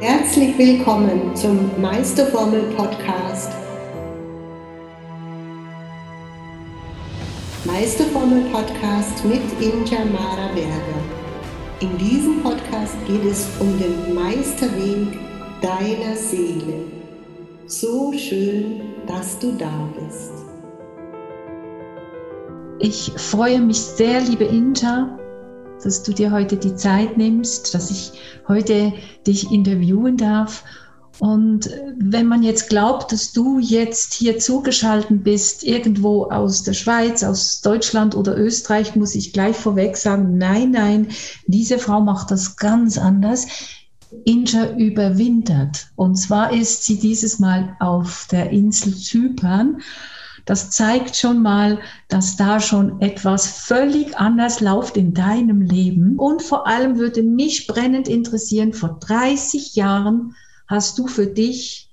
Herzlich willkommen zum Meisterformel Podcast. Meisterformel Podcast mit Inja Mara Berger. In diesem Podcast geht es um den Meisterweg deiner Seele. So schön, dass du da bist. Ich freue mich sehr, liebe Inja, dass du dir heute die Zeit nimmst, dass ich heute dich interviewen darf. Und wenn man jetzt glaubt, dass du jetzt hier zugeschaltet bist, irgendwo aus der Schweiz, aus Deutschland oder Österreich, muss ich gleich vorweg sagen, nein, nein, diese Frau macht das ganz anders. Inja überwintert. Und zwar ist sie dieses Mal auf der Insel Zypern das zeigt schon mal, dass da schon etwas völlig anders läuft in deinem Leben. Und vor allem würde mich brennend interessieren, vor 30 Jahren hast du für dich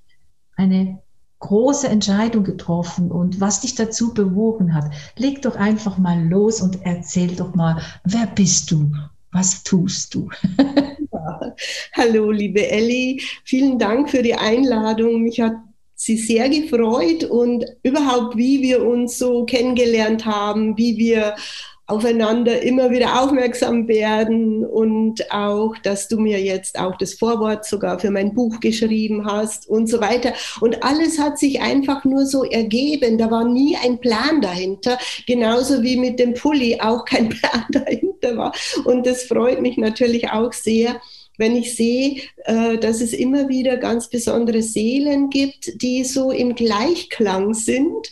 eine große Entscheidung getroffen und was dich dazu bewogen hat. Leg doch einfach mal los und erzähl doch mal, wer bist du? Was tust du? Hallo, liebe Elli. Vielen Dank für die Einladung. Mich hat sie sehr gefreut und überhaupt, wie wir uns so kennengelernt haben, wie wir aufeinander immer wieder aufmerksam werden und auch, dass du mir jetzt auch das Vorwort sogar für mein Buch geschrieben hast und so weiter. Und alles hat sich einfach nur so ergeben. Da war nie ein Plan dahinter, genauso wie mit dem Pulli auch kein Plan dahinter war. Und das freut mich natürlich auch sehr wenn ich sehe, äh, dass es immer wieder ganz besondere Seelen gibt, die so im Gleichklang sind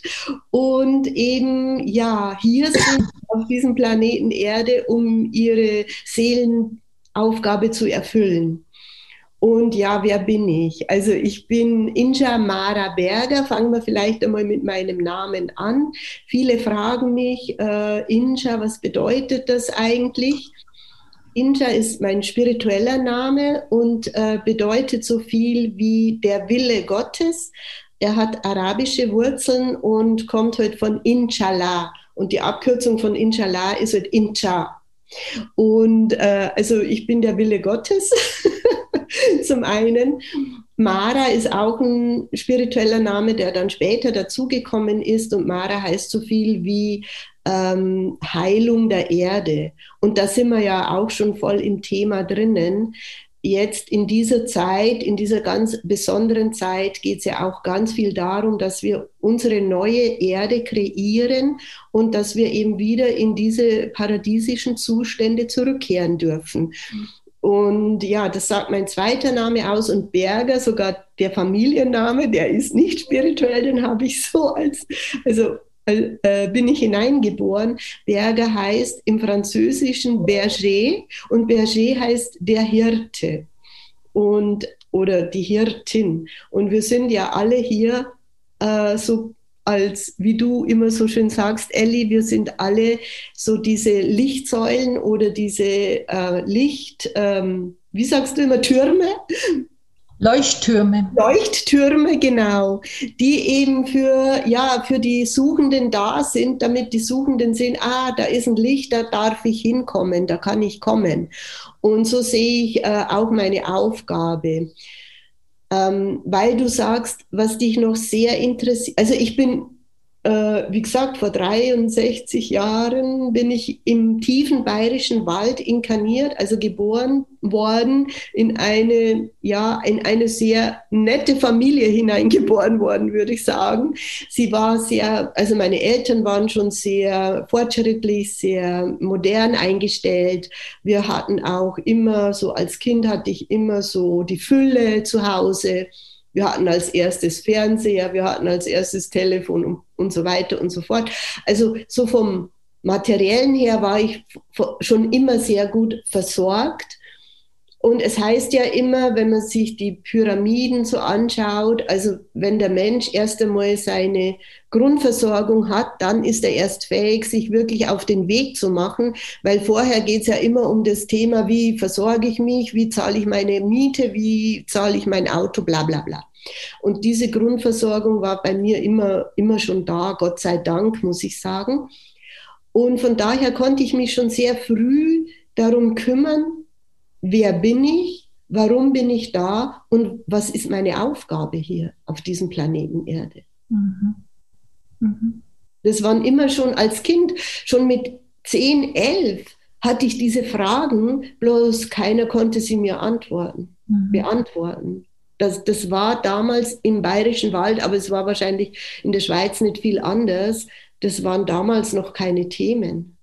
und eben ja hier sind auf diesem Planeten Erde, um ihre Seelenaufgabe zu erfüllen. Und ja, wer bin ich? Also ich bin Inja Mara Berger. Fangen wir vielleicht einmal mit meinem Namen an. Viele fragen mich, äh, Inja, was bedeutet das eigentlich? Inja ist mein spiritueller Name und äh, bedeutet so viel wie der Wille Gottes. Er hat arabische Wurzeln und kommt heute halt von Inshallah. Und die Abkürzung von Inshallah ist halt Incha. Und äh, also ich bin der Wille Gottes zum einen. Mara ist auch ein spiritueller Name, der dann später dazugekommen ist. Und Mara heißt so viel wie ähm, Heilung der Erde. Und da sind wir ja auch schon voll im Thema drinnen. Jetzt in dieser Zeit, in dieser ganz besonderen Zeit geht es ja auch ganz viel darum, dass wir unsere neue Erde kreieren und dass wir eben wieder in diese paradiesischen Zustände zurückkehren dürfen. Und ja, das sagt mein zweiter Name aus und Berger, sogar der Familienname, der ist nicht spirituell, den habe ich so als, also äh, bin ich hineingeboren. Berger heißt im Französischen Berger und Berger heißt der Hirte und oder die Hirtin. Und wir sind ja alle hier äh, so als, wie du immer so schön sagst, Elli, wir sind alle so diese Lichtsäulen oder diese äh, Licht, ähm, wie sagst du immer, Türme, Leuchttürme. Leuchttürme, genau, die eben für, ja, für die Suchenden da sind, damit die Suchenden sehen, ah, da ist ein Licht, da darf ich hinkommen, da kann ich kommen. Und so sehe ich äh, auch meine Aufgabe. Ähm, weil du sagst, was dich noch sehr interessiert, also ich bin wie gesagt, vor 63 Jahren bin ich im tiefen bayerischen Wald inkarniert, also geboren worden, in eine, ja, in eine sehr nette Familie hineingeboren worden, würde ich sagen. Sie war sehr, also meine Eltern waren schon sehr fortschrittlich, sehr modern eingestellt. Wir hatten auch immer, so als Kind hatte ich immer so die Fülle zu Hause wir hatten als erstes Fernseher, wir hatten als erstes Telefon und, und so weiter und so fort. Also so vom materiellen her war ich schon immer sehr gut versorgt. Und es heißt ja immer, wenn man sich die Pyramiden so anschaut, also wenn der Mensch erst einmal seine Grundversorgung hat, dann ist er erst fähig, sich wirklich auf den Weg zu machen, weil vorher geht es ja immer um das Thema, wie versorge ich mich, wie zahle ich meine Miete, wie zahle ich mein Auto, bla bla bla. Und diese Grundversorgung war bei mir immer, immer schon da, Gott sei Dank, muss ich sagen. Und von daher konnte ich mich schon sehr früh darum kümmern, wer bin ich, warum bin ich da und was ist meine Aufgabe hier auf diesem Planeten Erde. Mhm. Mhm. Das waren immer schon als Kind, schon mit 10, 11 hatte ich diese Fragen, bloß keiner konnte sie mir antworten, mhm. beantworten. Das, das war damals im Bayerischen Wald, aber es war wahrscheinlich in der Schweiz nicht viel anders. Das waren damals noch keine Themen.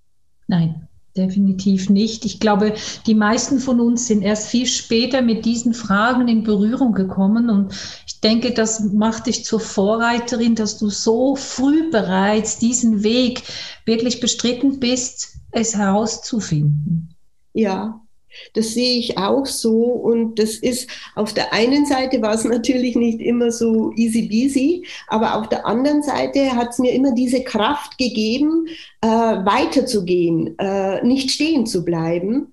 Nein, definitiv nicht. Ich glaube, die meisten von uns sind erst viel später mit diesen Fragen in Berührung gekommen. Und ich denke, das macht dich zur Vorreiterin, dass du so früh bereits diesen Weg wirklich bestritten bist, es herauszufinden. Ja, das sehe ich auch so. Und das ist auf der einen Seite war es natürlich nicht immer so easy peasy, aber auf der anderen Seite hat es mir immer diese Kraft gegeben, äh, weiterzugehen, äh, nicht stehen zu bleiben.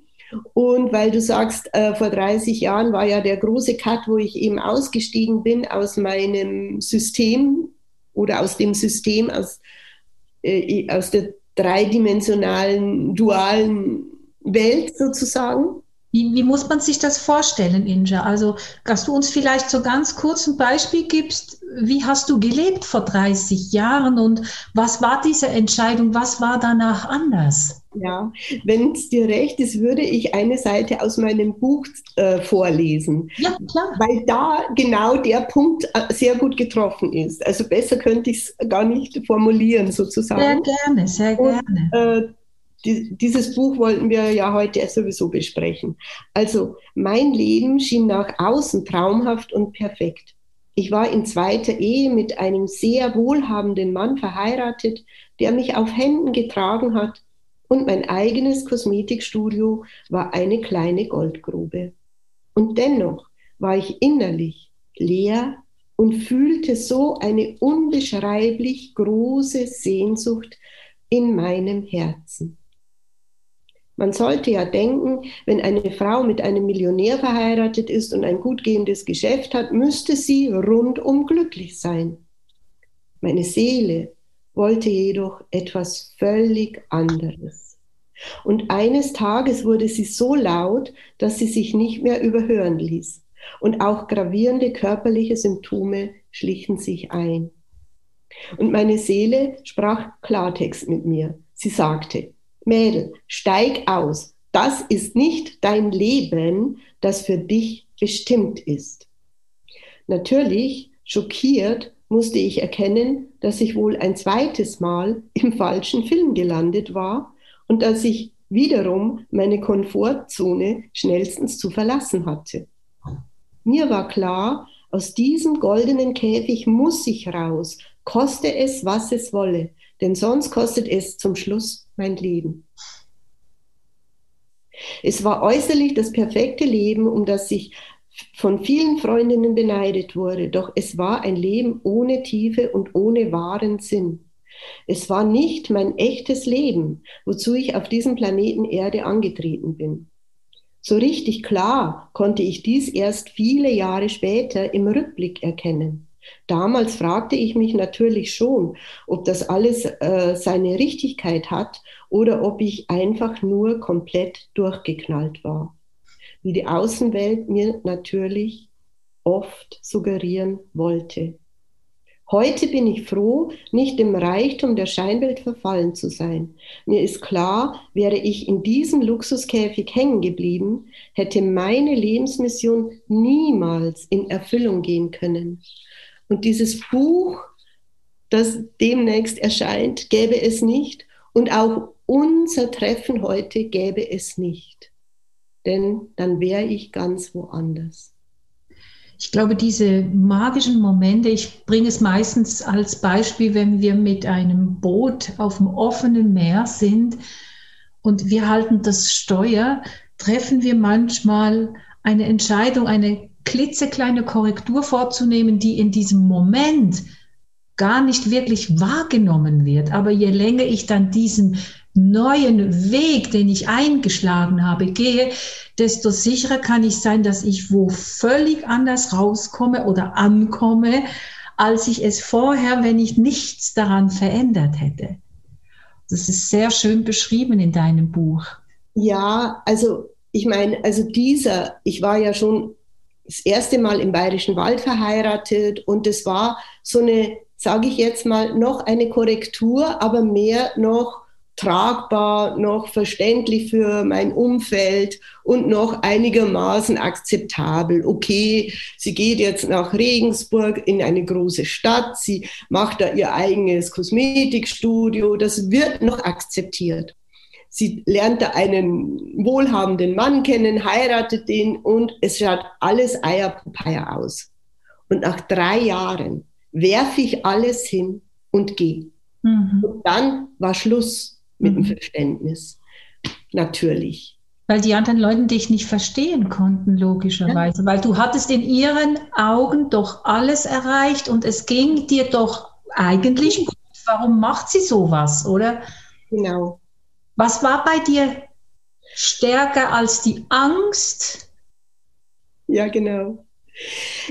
Und weil du sagst, äh, vor 30 Jahren war ja der große Cut, wo ich eben ausgestiegen bin aus meinem System oder aus dem System, aus, äh, aus der dreidimensionalen, dualen Welt sozusagen. Wie, wie, muss man sich das vorstellen, Inja? Also, dass du uns vielleicht so ganz kurz ein Beispiel gibst, wie hast du gelebt vor 30 Jahren und was war diese Entscheidung, was war danach anders? Ja, wenn es dir recht ist, würde ich eine Seite aus meinem Buch äh, vorlesen. Ja, klar. Weil da genau der Punkt äh, sehr gut getroffen ist. Also besser könnte ich es gar nicht formulieren, sozusagen. Sehr gerne, sehr gerne. Und, äh, dieses Buch wollten wir ja heute sowieso besprechen. Also mein Leben schien nach außen traumhaft und perfekt. Ich war in zweiter Ehe mit einem sehr wohlhabenden Mann verheiratet, der mich auf Händen getragen hat, und mein eigenes Kosmetikstudio war eine kleine Goldgrube. Und dennoch war ich innerlich leer und fühlte so eine unbeschreiblich große Sehnsucht in meinem Herzen. Man sollte ja denken, wenn eine Frau mit einem Millionär verheiratet ist und ein gut gehendes Geschäft hat, müsste sie rundum glücklich sein. Meine Seele wollte jedoch etwas völlig anderes. Und eines Tages wurde sie so laut, dass sie sich nicht mehr überhören ließ. Und auch gravierende körperliche Symptome schlichen sich ein. Und meine Seele sprach Klartext mit mir. Sie sagte, Mädel, steig aus. Das ist nicht dein Leben, das für dich bestimmt ist. Natürlich, schockiert, musste ich erkennen, dass ich wohl ein zweites Mal im falschen Film gelandet war und dass ich wiederum meine Komfortzone schnellstens zu verlassen hatte. Mir war klar, aus diesem goldenen Käfig muss ich raus, koste es, was es wolle, denn sonst kostet es zum Schluss mein Leben. Es war äußerlich das perfekte Leben, um das ich von vielen Freundinnen beneidet wurde, doch es war ein Leben ohne Tiefe und ohne wahren Sinn. Es war nicht mein echtes Leben, wozu ich auf diesem Planeten Erde angetreten bin. So richtig klar konnte ich dies erst viele Jahre später im Rückblick erkennen. Damals fragte ich mich natürlich schon, ob das alles äh, seine Richtigkeit hat oder ob ich einfach nur komplett durchgeknallt war, wie die Außenwelt mir natürlich oft suggerieren wollte. Heute bin ich froh, nicht dem Reichtum der Scheinwelt verfallen zu sein. Mir ist klar, wäre ich in diesem Luxuskäfig hängen geblieben, hätte meine Lebensmission niemals in Erfüllung gehen können. Und dieses Buch, das demnächst erscheint, gäbe es nicht. Und auch unser Treffen heute gäbe es nicht. Denn dann wäre ich ganz woanders. Ich glaube, diese magischen Momente, ich bringe es meistens als Beispiel, wenn wir mit einem Boot auf dem offenen Meer sind und wir halten das Steuer, treffen wir manchmal eine Entscheidung, eine klitzekleine Korrektur vorzunehmen, die in diesem Moment gar nicht wirklich wahrgenommen wird. Aber je länger ich dann diesen neuen Weg, den ich eingeschlagen habe, gehe, desto sicherer kann ich sein, dass ich wo völlig anders rauskomme oder ankomme, als ich es vorher, wenn ich nichts daran verändert hätte. Das ist sehr schön beschrieben in deinem Buch. Ja, also ich meine, also dieser, ich war ja schon das erste Mal im Bayerischen Wald verheiratet und es war so eine, sage ich jetzt mal, noch eine Korrektur, aber mehr noch tragbar, noch verständlich für mein Umfeld und noch einigermaßen akzeptabel. Okay, sie geht jetzt nach Regensburg in eine große Stadt, sie macht da ihr eigenes Kosmetikstudio, das wird noch akzeptiert. Sie lernt da einen wohlhabenden Mann kennen, heiratet den und es schaut alles Eierpapaya aus. Und nach drei Jahren werfe ich alles hin und gehe. Mhm. Und dann war Schluss mit dem mhm. Verständnis. Natürlich. Weil die anderen Leute dich nicht verstehen konnten, logischerweise. Ja. Weil du hattest in ihren Augen doch alles erreicht und es ging dir doch eigentlich gut. Warum macht sie sowas, oder? Genau. Was war bei dir stärker als die Angst? Ja, genau.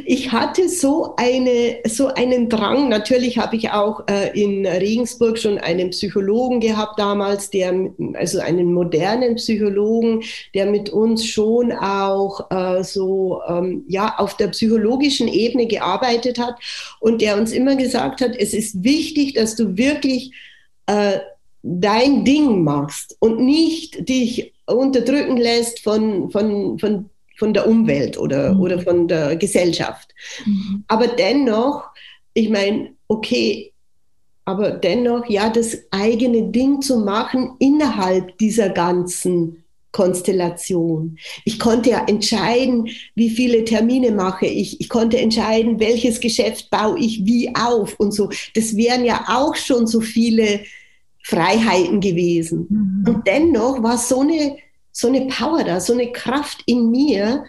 Ich hatte so, eine, so einen Drang. Natürlich habe ich auch äh, in Regensburg schon einen Psychologen gehabt damals, der, also einen modernen Psychologen, der mit uns schon auch äh, so ähm, ja, auf der psychologischen Ebene gearbeitet hat und der uns immer gesagt hat, es ist wichtig, dass du wirklich äh, dein Ding machst und nicht dich unterdrücken lässt von, von, von, von der Umwelt oder, mhm. oder von der Gesellschaft. Mhm. Aber dennoch, ich meine, okay, aber dennoch, ja, das eigene Ding zu machen innerhalb dieser ganzen Konstellation. Ich konnte ja entscheiden, wie viele Termine mache ich. Ich konnte entscheiden, welches Geschäft baue ich wie auf und so. Das wären ja auch schon so viele Freiheiten gewesen. Mhm. Und dennoch war so eine, so eine Power da, so eine Kraft in mir,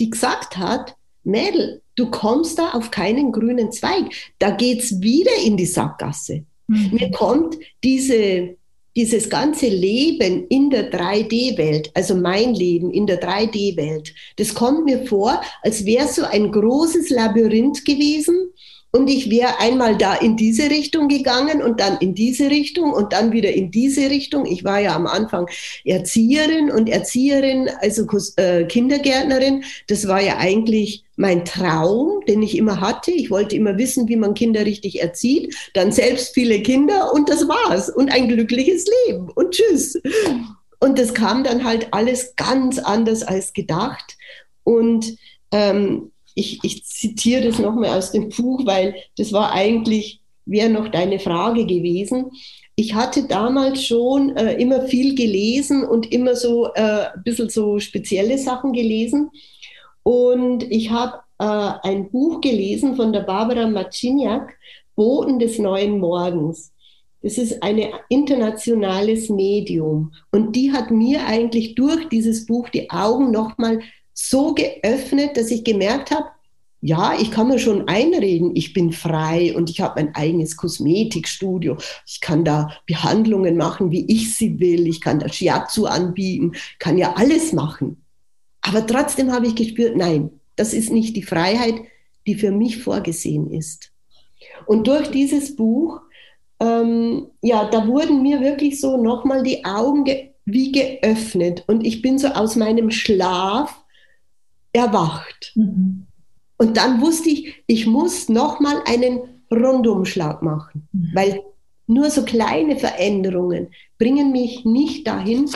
die gesagt hat, Mädel, du kommst da auf keinen grünen Zweig. Da geht's wieder in die Sackgasse. Mhm. Mir kommt diese, dieses ganze Leben in der 3D-Welt, also mein Leben in der 3D-Welt, das kommt mir vor, als wäre so ein großes Labyrinth gewesen und ich wäre einmal da in diese Richtung gegangen und dann in diese Richtung und dann wieder in diese Richtung. Ich war ja am Anfang Erzieherin und Erzieherin, also äh, Kindergärtnerin. Das war ja eigentlich mein Traum, den ich immer hatte. Ich wollte immer wissen, wie man Kinder richtig erzieht. Dann selbst viele Kinder und das war's. Und ein glückliches Leben. Und tschüss. Und das kam dann halt alles ganz anders als gedacht. Und ähm, ich, ich zitiere das nochmal aus dem Buch, weil das war eigentlich, wäre noch deine Frage gewesen. Ich hatte damals schon äh, immer viel gelesen und immer so äh, ein bisschen so spezielle Sachen gelesen. Und ich habe äh, ein Buch gelesen von der Barbara Maciniak, Boten des neuen Morgens. Das ist ein internationales Medium. Und die hat mir eigentlich durch dieses Buch die Augen nochmal so geöffnet, dass ich gemerkt habe, ja, ich kann mir schon einreden, ich bin frei und ich habe mein eigenes Kosmetikstudio. Ich kann da Behandlungen machen, wie ich sie will. Ich kann da Shiatsu anbieten, kann ja alles machen. Aber trotzdem habe ich gespürt, nein, das ist nicht die Freiheit, die für mich vorgesehen ist. Und durch dieses Buch, ähm, ja, da wurden mir wirklich so nochmal die Augen ge wie geöffnet und ich bin so aus meinem Schlaf erwacht. Mhm. Und dann wusste ich, ich muss nochmal einen Rundumschlag machen, mhm. weil nur so kleine Veränderungen bringen mich nicht dahin,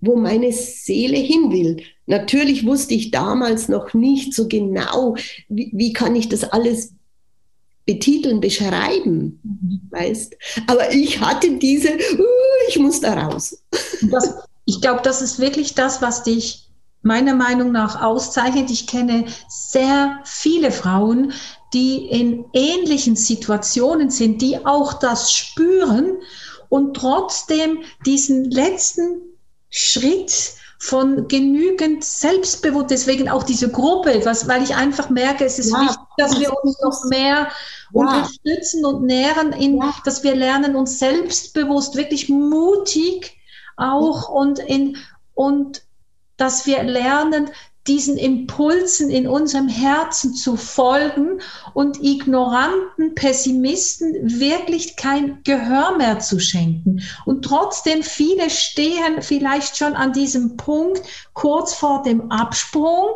wo meine Seele hin will. Natürlich wusste ich damals noch nicht so genau, wie, wie kann ich das alles betiteln, beschreiben, mhm. weißt. Aber ich hatte diese, uh, ich muss da raus. Das, ich glaube, das ist wirklich das, was dich meiner Meinung nach auszeichnet. Ich kenne sehr viele Frauen, die in ähnlichen Situationen sind, die auch das spüren und trotzdem diesen letzten Schritt von genügend Selbstbewusstsein, deswegen auch diese Gruppe, was, weil ich einfach merke, es ist ja, wichtig, dass wir uns noch mehr ja. unterstützen und nähren, in, ja. dass wir lernen, uns selbstbewusst, wirklich mutig auch und in, und dass wir lernen, diesen Impulsen in unserem Herzen zu folgen und ignoranten Pessimisten wirklich kein Gehör mehr zu schenken. Und trotzdem viele stehen vielleicht schon an diesem Punkt kurz vor dem Absprung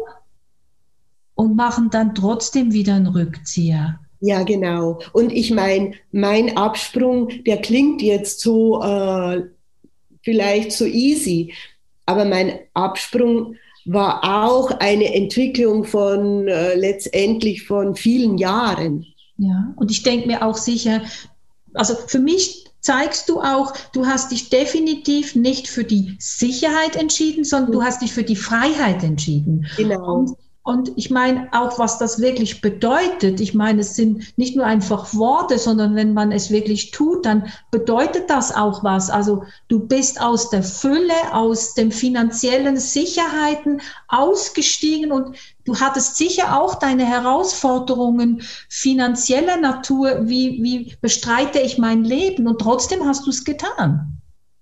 und machen dann trotzdem wieder einen Rückzieher. Ja, genau. Und ich meine, mein Absprung, der klingt jetzt so äh, vielleicht so easy, aber mein Absprung war auch eine Entwicklung von äh, letztendlich von vielen Jahren. Ja, und ich denke mir auch sicher, also für mich zeigst du auch, du hast dich definitiv nicht für die Sicherheit entschieden, sondern du hast dich für die Freiheit entschieden. Genau. Und und ich meine auch, was das wirklich bedeutet. Ich meine, es sind nicht nur einfach Worte, sondern wenn man es wirklich tut, dann bedeutet das auch was. Also du bist aus der Fülle, aus den finanziellen Sicherheiten ausgestiegen und du hattest sicher auch deine Herausforderungen finanzieller Natur. Wie, wie bestreite ich mein Leben? Und trotzdem hast du es getan.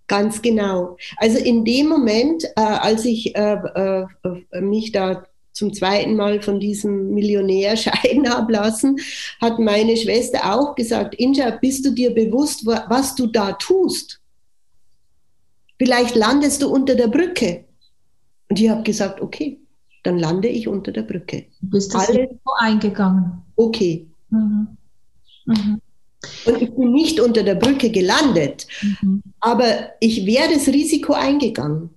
Ganz genau. Also in dem Moment, äh, als ich äh, äh, mich da zum zweiten Mal von diesem Millionär scheiden ablassen, hat meine Schwester auch gesagt, Inja, bist du dir bewusst, was du da tust? Vielleicht landest du unter der Brücke. Und ich habe gesagt, okay, dann lande ich unter der Brücke. Du bist das Alles Risiko eingegangen. Okay. Mhm. Mhm. Und ich bin nicht unter der Brücke gelandet, mhm. aber ich wäre das Risiko eingegangen.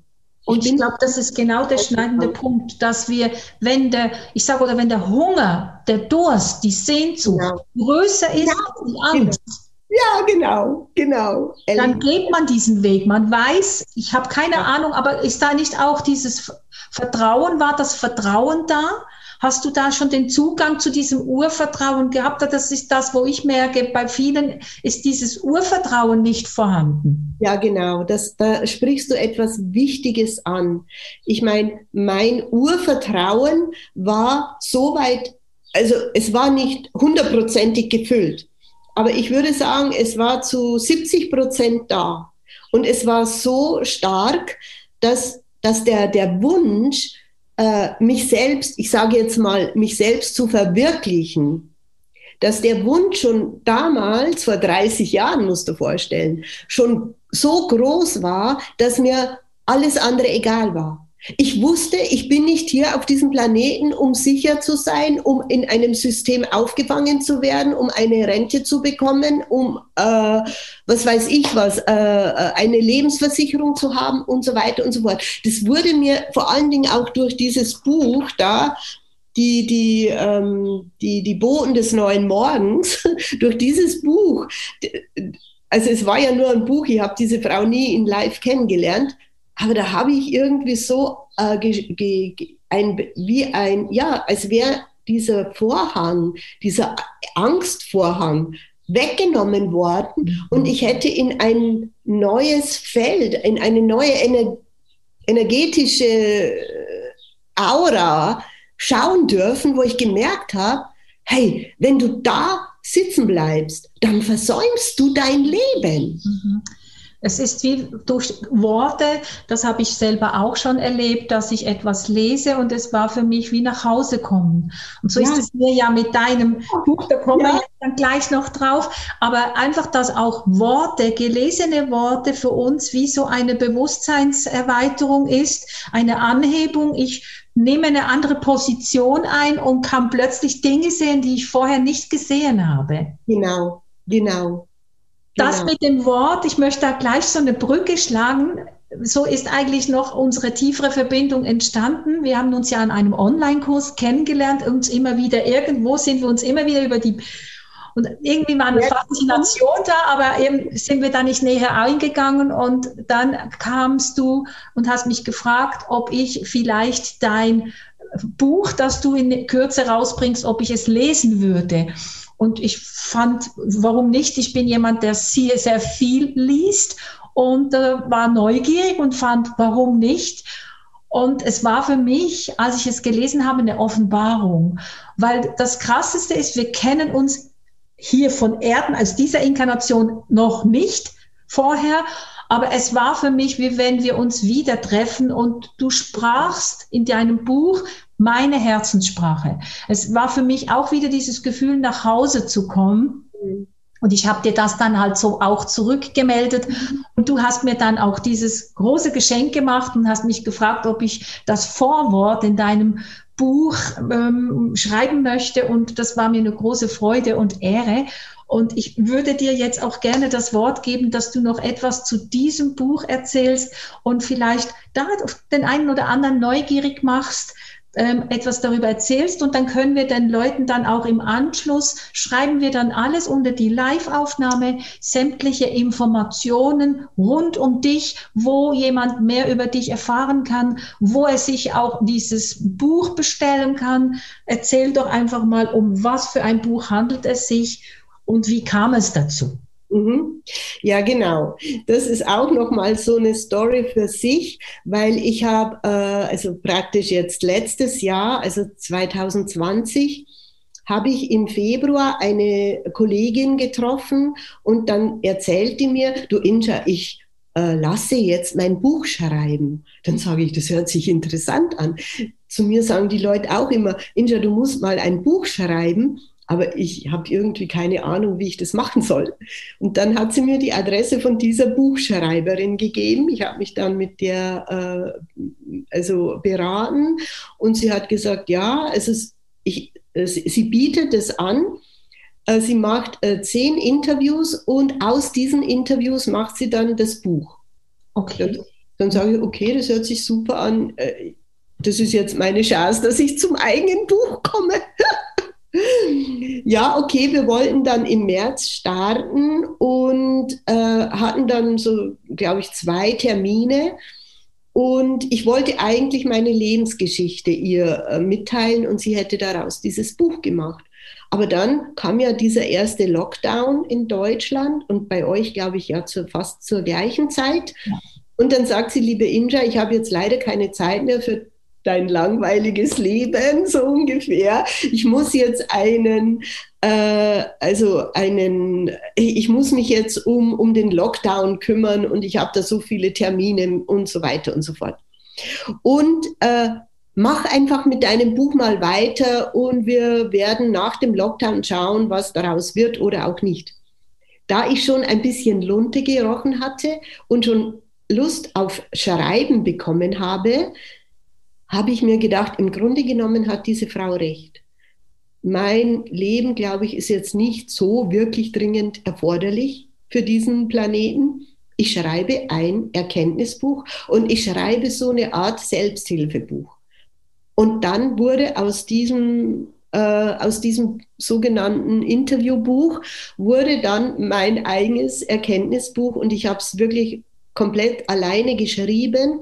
Und ich glaube, das ist genau der schneidende Punkt, dass wir, wenn der, ich sage, oder wenn der Hunger, der Durst, die Sehnsucht genau. größer ist ja, als die Angst. Ja, genau, genau. Dann geht man diesen Weg. Man weiß, ich habe keine ja. Ahnung, aber ist da nicht auch dieses Vertrauen, war das Vertrauen da? Hast du da schon den Zugang zu diesem Urvertrauen gehabt? Das ist das, wo ich merke, bei vielen ist dieses Urvertrauen nicht vorhanden. Ja, genau. Das, da sprichst du etwas Wichtiges an. Ich meine, mein Urvertrauen war soweit, also es war nicht hundertprozentig gefüllt, aber ich würde sagen, es war zu 70 Prozent da. Und es war so stark, dass, dass der, der Wunsch, äh, mich selbst, ich sage jetzt mal, mich selbst zu verwirklichen, dass der Wunsch schon damals, vor 30 Jahren, musst du vorstellen, schon so groß war, dass mir alles andere egal war. Ich wusste, ich bin nicht hier auf diesem Planeten, um sicher zu sein, um in einem System aufgefangen zu werden, um eine Rente zu bekommen, um, äh, was weiß ich was, äh, äh, eine Lebensversicherung zu haben und so weiter und so fort. Das wurde mir vor allen Dingen auch durch dieses Buch da, die, die, ähm, die, die Boten des neuen Morgens, durch dieses Buch, also es war ja nur ein Buch, ich habe diese Frau nie in Live kennengelernt, aber da habe ich irgendwie so äh, ein, wie ein, ja, als wäre dieser Vorhang, dieser Angstvorhang weggenommen worden mhm. und ich hätte in ein neues Feld, in eine neue Ener energetische äh, Aura schauen dürfen, wo ich gemerkt habe, hey, wenn du da sitzen bleibst, dann versäumst du dein Leben. Mhm. Es ist wie durch Worte, das habe ich selber auch schon erlebt, dass ich etwas lese und es war für mich wie nach Hause kommen. Und so ja. ist es mir ja mit deinem Buch, da kommen ja. wir dann gleich noch drauf, aber einfach, dass auch Worte, gelesene Worte für uns wie so eine Bewusstseinserweiterung ist, eine Anhebung. Ich nehme eine andere Position ein und kann plötzlich Dinge sehen, die ich vorher nicht gesehen habe. Genau, genau. Das mit dem Wort, ich möchte da gleich so eine Brücke schlagen. So ist eigentlich noch unsere tiefere Verbindung entstanden. Wir haben uns ja an einem Online-Kurs kennengelernt, uns immer wieder, irgendwo sind wir uns immer wieder über die und irgendwie war eine Faszination da, aber eben sind wir da nicht näher eingegangen. Und dann kamst du und hast mich gefragt, ob ich vielleicht dein Buch, das du in Kürze rausbringst, ob ich es lesen würde. Und ich fand, warum nicht? Ich bin jemand, der sehr, sehr viel liest und äh, war neugierig und fand, warum nicht? Und es war für mich, als ich es gelesen habe, eine Offenbarung. Weil das Krasseste ist, wir kennen uns hier von Erden als dieser Inkarnation noch nicht vorher, Aber es war für mich, wie wenn wir uns wieder treffen und du sprachst in deinem Buch meine Herzenssprache. Es war für mich auch wieder dieses Gefühl, nach Hause zu kommen. Und ich habe dir das dann halt so auch zurückgemeldet. Und du hast mir dann auch dieses große Geschenk gemacht und hast mich gefragt, ob ich das Vorwort in deinem Buch ähm, schreiben möchte. Und das war mir eine große Freude und Ehre. Und ich würde dir jetzt auch gerne das Wort geben, dass du noch etwas zu diesem Buch erzählst und vielleicht da den einen oder anderen neugierig machst, ähm, etwas darüber erzählst und dann können wir den Leuten dann auch im Anschluss, schreiben wir dann alles unter die Live-Aufnahme, sämtliche Informationen rund um dich, wo jemand mehr über dich erfahren kann, wo er sich auch dieses Buch bestellen kann. Erzähl doch einfach mal, um was für ein Buch handelt es sich und wie kam es dazu? Mhm. Ja, genau. Das ist auch nochmal so eine Story für sich, weil ich habe, äh, also praktisch jetzt letztes Jahr, also 2020, habe ich im Februar eine Kollegin getroffen und dann erzählte mir, du Inja, ich äh, lasse jetzt mein Buch schreiben. Dann sage ich, das hört sich interessant an. Zu mir sagen die Leute auch immer, Inja, du musst mal ein Buch schreiben aber ich habe irgendwie keine Ahnung, wie ich das machen soll. Und dann hat sie mir die Adresse von dieser Buchschreiberin gegeben. Ich habe mich dann mit der äh, also beraten und sie hat gesagt, ja, es ist, ich, äh, sie bietet es an. Äh, sie macht äh, zehn Interviews und aus diesen Interviews macht sie dann das Buch. Okay. Dann, dann sage ich, okay, das hört sich super an. Äh, das ist jetzt meine Chance, dass ich zum eigenen Buch komme. Ja, okay, wir wollten dann im März starten und äh, hatten dann so, glaube ich, zwei Termine. Und ich wollte eigentlich meine Lebensgeschichte ihr äh, mitteilen und sie hätte daraus dieses Buch gemacht. Aber dann kam ja dieser erste Lockdown in Deutschland und bei euch, glaube ich, ja zu, fast zur gleichen Zeit. Und dann sagt sie, liebe Inja, ich habe jetzt leider keine Zeit mehr für dein langweiliges Leben, so ungefähr. Ich muss jetzt einen, äh, also einen, ich muss mich jetzt um, um den Lockdown kümmern und ich habe da so viele Termine und so weiter und so fort. Und äh, mach einfach mit deinem Buch mal weiter und wir werden nach dem Lockdown schauen, was daraus wird oder auch nicht. Da ich schon ein bisschen Lunte gerochen hatte und schon Lust auf Schreiben bekommen habe, habe ich mir gedacht, im Grunde genommen hat diese Frau recht. Mein Leben, glaube ich, ist jetzt nicht so wirklich dringend erforderlich für diesen Planeten. Ich schreibe ein Erkenntnisbuch und ich schreibe so eine Art Selbsthilfebuch. Und dann wurde aus diesem, äh, aus diesem sogenannten Interviewbuch, wurde dann mein eigenes Erkenntnisbuch und ich habe es wirklich komplett alleine geschrieben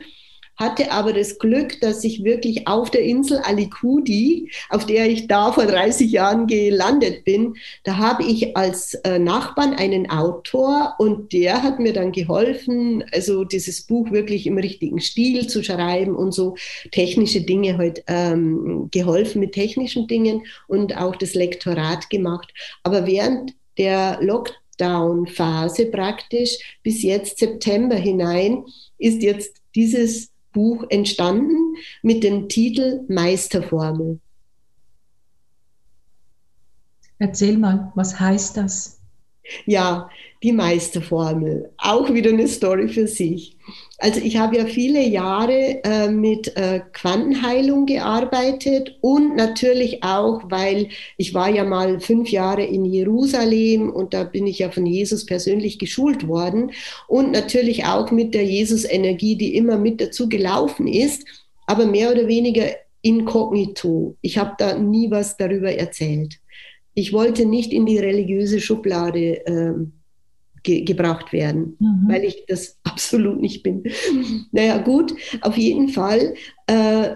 hatte aber das Glück, dass ich wirklich auf der Insel Alikudi, auf der ich da vor 30 Jahren gelandet bin, da habe ich als äh, Nachbarn einen Autor und der hat mir dann geholfen, also dieses Buch wirklich im richtigen Stil zu schreiben und so technische Dinge halt ähm, geholfen mit technischen Dingen und auch das Lektorat gemacht. Aber während der Lockdown-Phase praktisch bis jetzt September hinein ist jetzt dieses Buch entstanden mit dem Titel Meisterformel. Erzähl mal, was heißt das? Ja, die Meisterformel. Auch wieder eine Story für sich. Also ich habe ja viele Jahre äh, mit äh, Quantenheilung gearbeitet und natürlich auch, weil ich war ja mal fünf Jahre in Jerusalem und da bin ich ja von Jesus persönlich geschult worden und natürlich auch mit der Jesus-Energie, die immer mit dazu gelaufen ist, aber mehr oder weniger inkognito. Ich habe da nie was darüber erzählt. Ich wollte nicht in die religiöse Schublade äh, ge gebracht werden, mhm. weil ich das absolut nicht bin. Naja, gut, auf jeden Fall. Äh,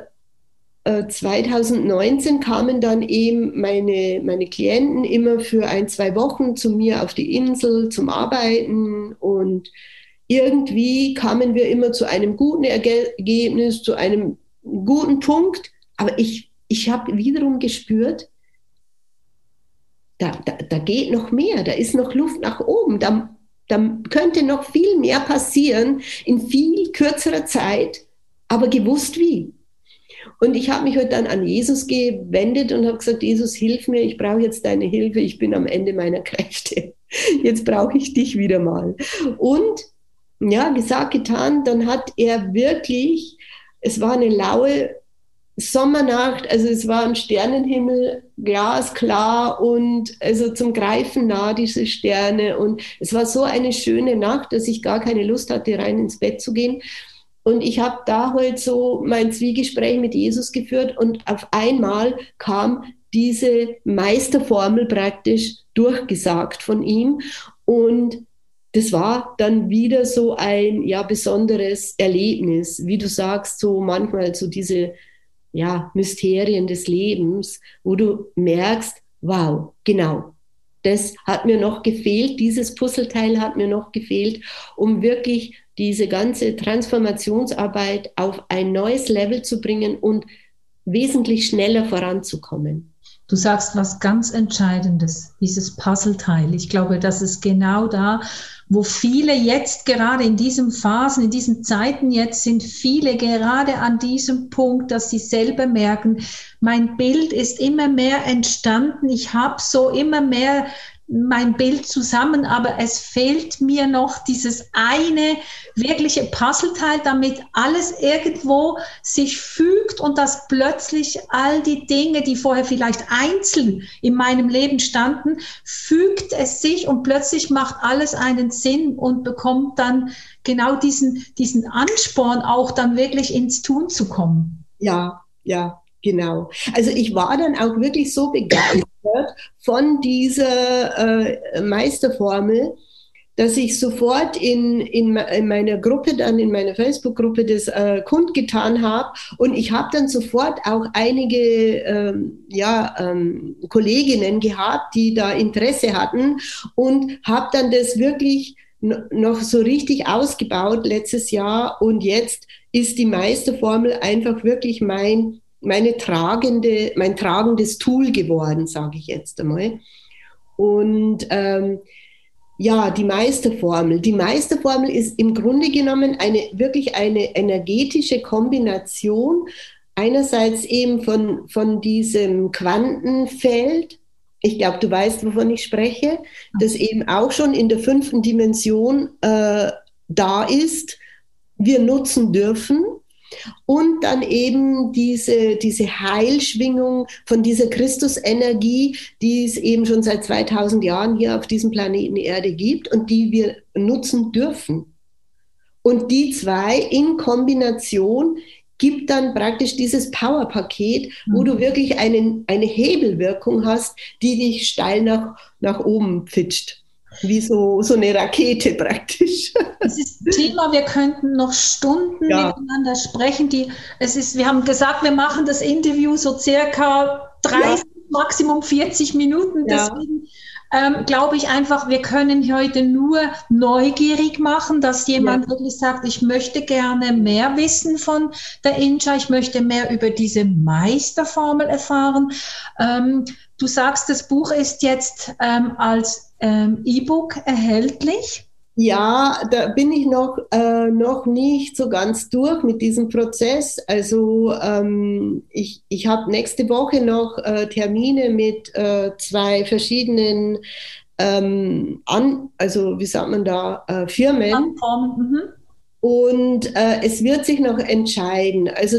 2019 äh, kamen dann eben meine, meine Klienten immer für ein, zwei Wochen zu mir auf die Insel zum Arbeiten und irgendwie kamen wir immer zu einem guten Ergebnis, zu einem guten Punkt. Aber ich, ich habe wiederum gespürt, da, da, da geht noch mehr, da ist noch Luft nach oben, da, Da könnte noch viel mehr passieren in viel kürzerer Zeit, aber gewusst wie. Und ich habe mich heute dann an Jesus gewendet und habe gesagt, Jesus, hilf mir, ich brauche jetzt deine Hilfe, ich bin am Ende meiner Kräfte. Jetzt brauche ich dich wieder mal. Und ja, gesagt, getan, dann hat er wirklich, es war eine laue Sommernacht, also es war ein Sternenhimmel, glasklar und also zum Greifen nah diese Sterne. Und es war so eine schöne Nacht, dass ich gar keine Lust hatte, rein ins Bett zu gehen. Und ich habe da halt so mein Zwiegespräch mit Jesus geführt und auf einmal kam diese Meisterformel praktisch durchgesagt von ihm. Und das war dann wieder so ein ja besonderes Erlebnis, wie du sagst, so manchmal so diese ja Mysterien des Lebens, wo du merkst, wow, genau, das hat mir noch gefehlt, dieses Puzzleteil hat mir noch gefehlt, um wirklich diese ganze Transformationsarbeit auf ein neues Level zu bringen und wesentlich schneller voranzukommen. Du sagst was ganz Entscheidendes, dieses Puzzleteil. Ich glaube, das ist genau da, wo viele jetzt gerade in diesen Phasen, in diesen Zeiten jetzt sind viele gerade an diesem Punkt, dass sie selber merken, mein Bild ist immer mehr entstanden. Ich habe so immer mehr mein Bild zusammen, aber es fehlt mir noch dieses eine wirkliche Puzzleteil, damit alles irgendwo sich fügt und dass plötzlich all die Dinge, die vorher vielleicht einzeln in meinem Leben standen, fügt es sich und plötzlich macht alles einen Sinn und bekommt dann genau diesen, diesen Ansporn auch dann wirklich ins Tun zu kommen. Ja, ja, genau. Also ich war dann auch wirklich so begeistert von dieser äh, Meisterformel, dass ich sofort in, in, in, meiner Gruppe, dann in meiner Facebook-Gruppe das äh, kundgetan habe. Und ich habe dann sofort auch einige ähm, ja, ähm, Kolleginnen gehabt, die da Interesse hatten und habe dann das wirklich noch so richtig ausgebaut letztes Jahr. Und jetzt ist die Meisterformel einfach wirklich mein meine tragende, mein tragendes Tool geworden, sage ich jetzt einmal. Und ähm, ja, die Meisterformel. Die Meisterformel ist im Grunde genommen eine wirklich eine energetische Kombination einerseits eben von, von diesem Quantenfeld. Ich glaube, du weißt, wovon ich spreche, das eben auch schon in der fünften Dimension äh, da ist, wir nutzen dürfen und dann eben diese, diese Heilschwingung von dieser Christusenergie, die es eben schon seit 2000 Jahren hier auf diesem Planeten Erde gibt und die wir nutzen dürfen. Und die zwei in Kombination gibt dann praktisch dieses Powerpaket, wo du mhm. wirklich einen, eine Hebelwirkung hast, die dich steil nach, nach oben pfitscht wie so, so eine Rakete praktisch. Es ist ein Thema, wir könnten noch Stunden ja. miteinander sprechen. Die, es ist, wir haben gesagt, wir machen das Interview so circa 30, ja. Maximum 40 Minuten. Ja. Deswegen ähm, glaube ich einfach, wir können heute nur neugierig machen, dass jemand wirklich sagt, ich möchte gerne mehr wissen von der Inja, ich möchte mehr über diese Meisterformel erfahren. Ähm, du sagst, das Buch ist jetzt ähm, als ähm, E-Book erhältlich? Ja, da bin ich noch, äh, noch nicht so ganz durch mit diesem Prozess. Also ähm, ich, ich habe nächste Woche noch äh, Termine mit äh, zwei verschiedenen, ähm, an, also wie sagt man da, äh, Firmen. Mhm. Und äh, es wird sich noch entscheiden. Also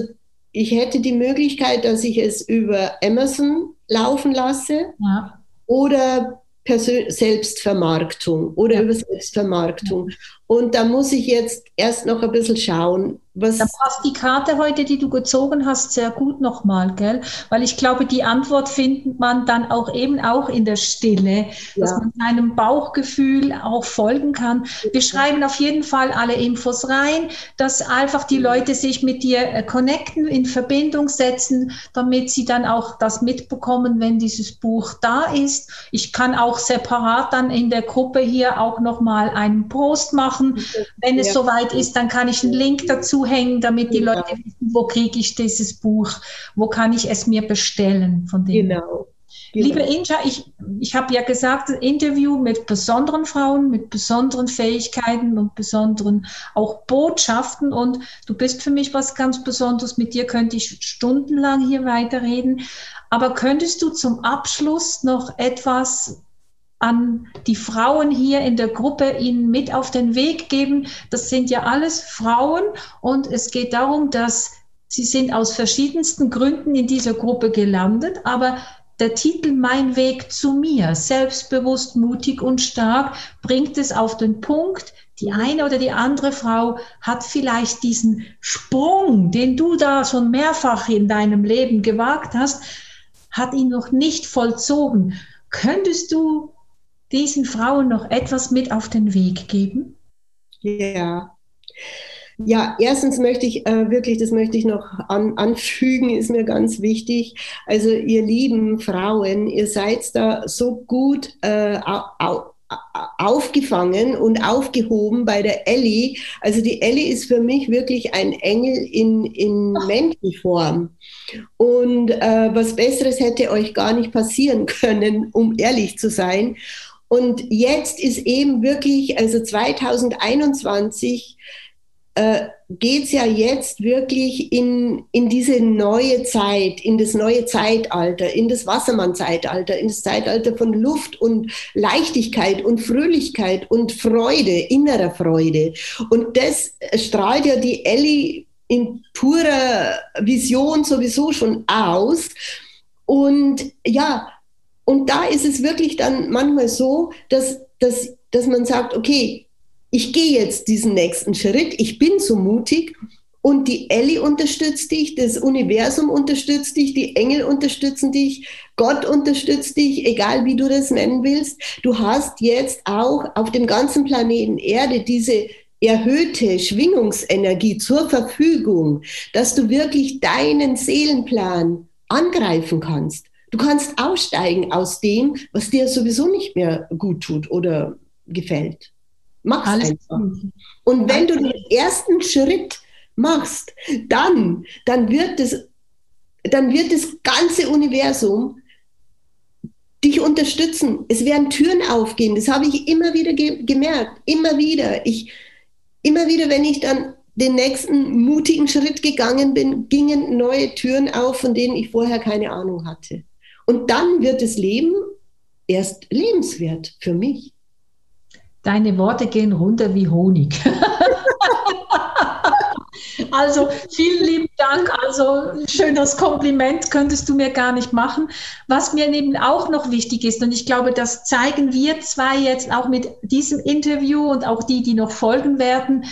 ich hätte die Möglichkeit, dass ich es über Amazon laufen lasse ja. oder Persön Selbstvermarktung oder ja. über Selbstvermarktung. Und da muss ich jetzt erst noch ein bisschen schauen, was da passt die Karte heute, die du gezogen hast, sehr gut nochmal, gell? Weil ich glaube, die Antwort findet man dann auch eben auch in der Stille, ja. dass man seinem Bauchgefühl auch folgen kann. Wir schreiben auf jeden Fall alle Infos rein, dass einfach die Leute sich mit dir äh, connecten, in Verbindung setzen, damit sie dann auch das mitbekommen, wenn dieses Buch da ist. Ich kann auch separat dann in der Gruppe hier auch nochmal einen Post machen. Wenn es ja. soweit ist, dann kann ich einen Link dazu zuhängen, damit die Leute wissen, wo kriege ich dieses Buch, wo kann ich es mir bestellen von denen. Genau. Genau. Liebe Inja, ich, ich habe ja gesagt, ein Interview mit besonderen Frauen, mit besonderen Fähigkeiten und besonderen auch Botschaften. Und du bist für mich was ganz Besonderes. Mit dir könnte ich stundenlang hier weiterreden. Aber könntest du zum Abschluss noch etwas an die Frauen hier in der Gruppe ihnen mit auf den Weg geben? Das sind ja alles Frauen und es geht darum, dass sie sind aus verschiedensten Gründen in dieser Gruppe gelandet, aber der Titel Mein Weg zu mir, selbstbewusst, mutig und stark, bringt es auf den Punkt, die eine oder die andere Frau hat vielleicht diesen Sprung, den du da schon mehrfach in deinem Leben gewagt hast, hat ihn noch nicht vollzogen. Könntest du diesen Frauen noch etwas mit auf den Weg geben? Ja. Ja, erstens möchte ich äh, wirklich, das möchte ich noch an, anfügen, ist mir ganz wichtig. Also ihr lieben Frauen, ihr seid da so gut äh, au, aufgefangen und aufgehoben bei der Ellie. Also die Ellie ist für mich wirklich ein Engel in, in Menschenform. Und äh, was Besseres hätte euch gar nicht passieren können, um ehrlich zu sein. Und jetzt ist eben wirklich, also 2021, äh, geht es ja jetzt wirklich in, in diese neue Zeit, in das neue Zeitalter, in das Wassermann-Zeitalter, in das Zeitalter von Luft und Leichtigkeit und Fröhlichkeit und Freude, innerer Freude. Und das strahlt ja die Ellie in purer Vision sowieso schon aus. Und ja, und da ist es wirklich dann manchmal so, dass, dass, dass man sagt, okay, ich gehe jetzt diesen nächsten Schritt, ich bin so mutig und die Ellie unterstützt dich, das Universum unterstützt dich, die Engel unterstützen dich, Gott unterstützt dich, egal wie du das nennen willst. Du hast jetzt auch auf dem ganzen Planeten Erde diese erhöhte Schwingungsenergie zur Verfügung, dass du wirklich deinen Seelenplan angreifen kannst. Du kannst aussteigen aus dem, was dir sowieso nicht mehr gut tut oder gefällt. Mach's Alles einfach. Und wenn du den ersten Schritt machst, dann, dann wird das, dann wird das ganze Universum dich unterstützen. Es werden Türen aufgehen. Das habe ich immer wieder ge gemerkt. Immer wieder. Ich, immer wieder, wenn ich dann den nächsten mutigen Schritt gegangen bin, gingen neue Türen auf, von denen ich vorher keine Ahnung hatte. Und dann wird das Leben erst lebenswert für mich. Deine Worte gehen runter wie Honig. Also vielen lieben Dank. Also schönes Kompliment könntest du mir gar nicht machen. Was mir eben auch noch wichtig ist, und ich glaube, das zeigen wir zwei jetzt auch mit diesem Interview und auch die, die noch folgen werden,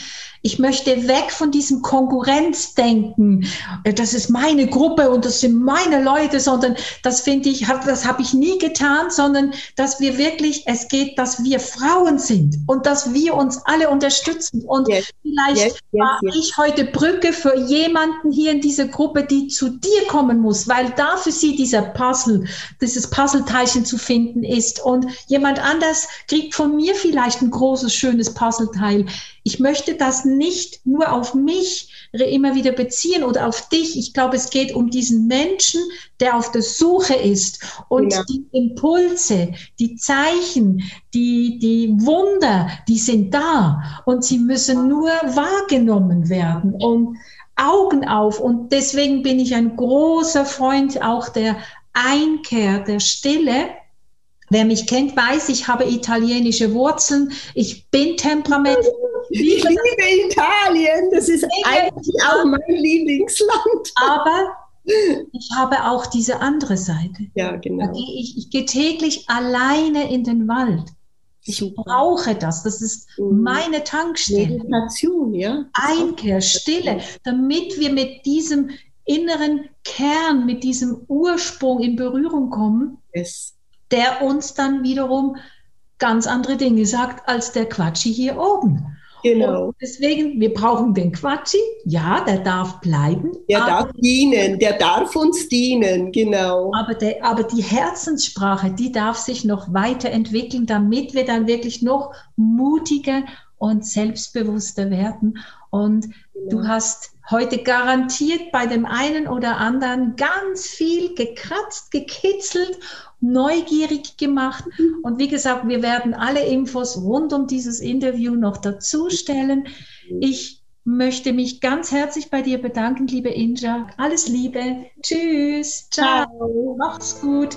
ich möchte weg von diesem Konkurrenzdenken. Äh, das ist meine Gruppe und das sind meine Leute, sondern das finde ich, das habe ich nie getan, sondern dass wir wirklich, es geht, dass wir Frauen sind und dass wir uns alle unterstützen. Und yes. vielleicht yes, yes, war ich heute Brücke für jemanden hier in dieser Gruppe, die zu dir kommen muss, weil da für sie dieser Puzzle, dieses Puzzleteilchen zu finden ist. Und jemand anders kriegt von mir vielleicht ein großes, schönes Puzzleteil. Ich möchte das nicht nur auf mich immer wieder beziehen oder auf dich. Ich glaube, es geht um diesen Menschen, der auf der Suche ist und ja. die Impulse, die Zeichen, die, die Wunder, die sind da und sie müssen nur wahrgenommen werden und Augen auf. Und deswegen bin ich ein großer Freund auch der Einkehr, der Stille Wer mich kennt, weiß, ich habe italienische Wurzeln. Ich bin Temperament. Ich liebe Italien. Das ist eigentlich auch mein Lieblingsland. Aber ich habe auch diese andere Seite. Ja, genau. Ich, ich gehe täglich alleine in den Wald. Ich Super. brauche das. Das ist mhm. meine Tankstelle. Meditation, ja. Einkehr, Stille, damit wir mit diesem inneren Kern, mit diesem Ursprung in Berührung kommen. Yes der uns dann wiederum ganz andere Dinge sagt als der Quatschi hier oben. Genau. Und deswegen, wir brauchen den Quatschi, ja, der darf bleiben. Der darf dienen, der darf uns dienen, genau. Aber, der, aber die Herzenssprache, die darf sich noch weiterentwickeln, damit wir dann wirklich noch mutiger und selbstbewusster werden. Und genau. du hast heute garantiert bei dem einen oder anderen ganz viel gekratzt, gekitzelt, neugierig gemacht. Mhm. Und wie gesagt, wir werden alle Infos rund um dieses Interview noch dazustellen. Ich möchte mich ganz herzlich bei dir bedanken, liebe Inja. Alles Liebe. Tschüss. Ciao. Ciao. Mach's gut.